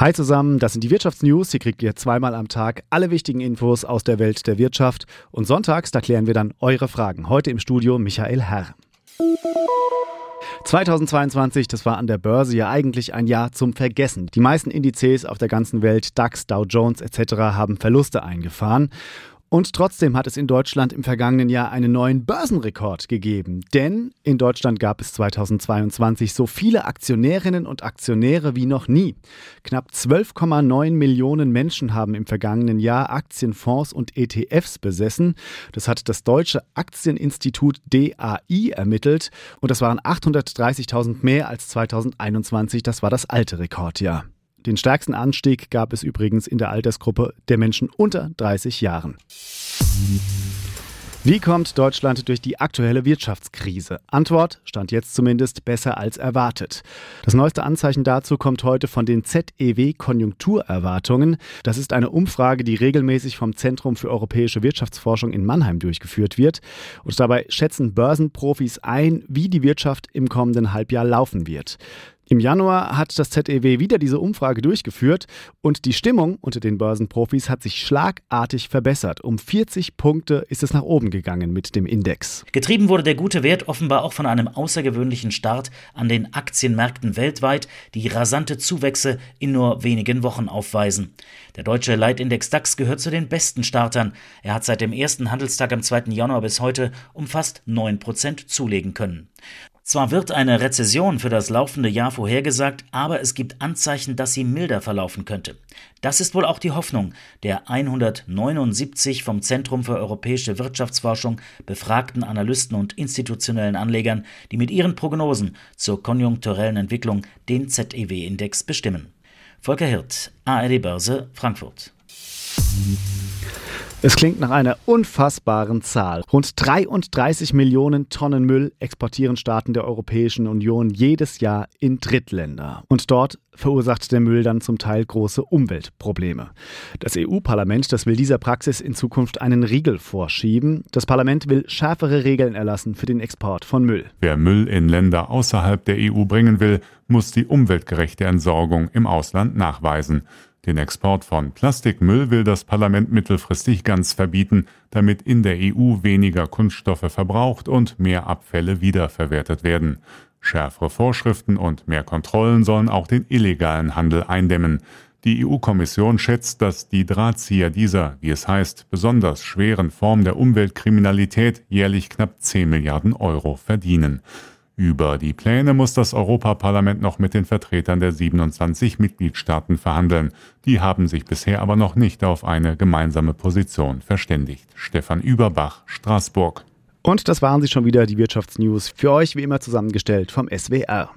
Hi zusammen, das sind die Wirtschaftsnews. Hier kriegt ihr zweimal am Tag alle wichtigen Infos aus der Welt der Wirtschaft. Und sonntags, da klären wir dann eure Fragen. Heute im Studio Michael Herr. 2022, das war an der Börse ja eigentlich ein Jahr zum Vergessen. Die meisten Indizes auf der ganzen Welt, DAX, Dow Jones etc., haben Verluste eingefahren. Und trotzdem hat es in Deutschland im vergangenen Jahr einen neuen Börsenrekord gegeben. Denn in Deutschland gab es 2022 so viele Aktionärinnen und Aktionäre wie noch nie. Knapp 12,9 Millionen Menschen haben im vergangenen Jahr Aktienfonds und ETFs besessen. Das hat das Deutsche Aktieninstitut DAI ermittelt. Und das waren 830.000 mehr als 2021. Das war das alte Rekordjahr. Den stärksten Anstieg gab es übrigens in der Altersgruppe der Menschen unter 30 Jahren. Wie kommt Deutschland durch die aktuelle Wirtschaftskrise? Antwort stand jetzt zumindest besser als erwartet. Das neueste Anzeichen dazu kommt heute von den ZEW Konjunkturerwartungen. Das ist eine Umfrage, die regelmäßig vom Zentrum für europäische Wirtschaftsforschung in Mannheim durchgeführt wird. Und dabei schätzen Börsenprofis ein, wie die Wirtschaft im kommenden Halbjahr laufen wird. Im Januar hat das ZEW wieder diese Umfrage durchgeführt und die Stimmung unter den Börsenprofis hat sich schlagartig verbessert. Um 40 Punkte ist es nach oben gegangen mit dem Index. Getrieben wurde der gute Wert offenbar auch von einem außergewöhnlichen Start an den Aktienmärkten weltweit, die rasante Zuwächse in nur wenigen Wochen aufweisen. Der deutsche Leitindex DAX gehört zu den besten Startern. Er hat seit dem ersten Handelstag am 2. Januar bis heute um fast 9 Prozent zulegen können. Zwar wird eine Rezession für das laufende Jahr vorhergesagt, aber es gibt Anzeichen, dass sie milder verlaufen könnte. Das ist wohl auch die Hoffnung der 179 vom Zentrum für europäische Wirtschaftsforschung befragten Analysten und institutionellen Anlegern, die mit ihren Prognosen zur konjunkturellen Entwicklung den ZEW-Index bestimmen. Volker Hirt, ARD Börse, Frankfurt. Es klingt nach einer unfassbaren Zahl. Rund 33 Millionen Tonnen Müll exportieren Staaten der Europäischen Union jedes Jahr in Drittländer. Und dort verursacht der Müll dann zum Teil große Umweltprobleme. Das EU-Parlament, das will dieser Praxis in Zukunft einen Riegel vorschieben. Das Parlament will schärfere Regeln erlassen für den Export von Müll. Wer Müll in Länder außerhalb der EU bringen will, muss die umweltgerechte Entsorgung im Ausland nachweisen. Den Export von Plastikmüll will das Parlament mittelfristig ganz verbieten, damit in der EU weniger Kunststoffe verbraucht und mehr Abfälle wiederverwertet werden. Schärfere Vorschriften und mehr Kontrollen sollen auch den illegalen Handel eindämmen. Die EU-Kommission schätzt, dass die Drahtzieher dieser, wie es heißt, besonders schweren Form der Umweltkriminalität jährlich knapp 10 Milliarden Euro verdienen. Über die Pläne muss das Europaparlament noch mit den Vertretern der 27 Mitgliedstaaten verhandeln. Die haben sich bisher aber noch nicht auf eine gemeinsame Position verständigt. Stefan Überbach, Straßburg. Und das waren sie schon wieder, die Wirtschaftsnews. Für euch wie immer zusammengestellt vom SWR.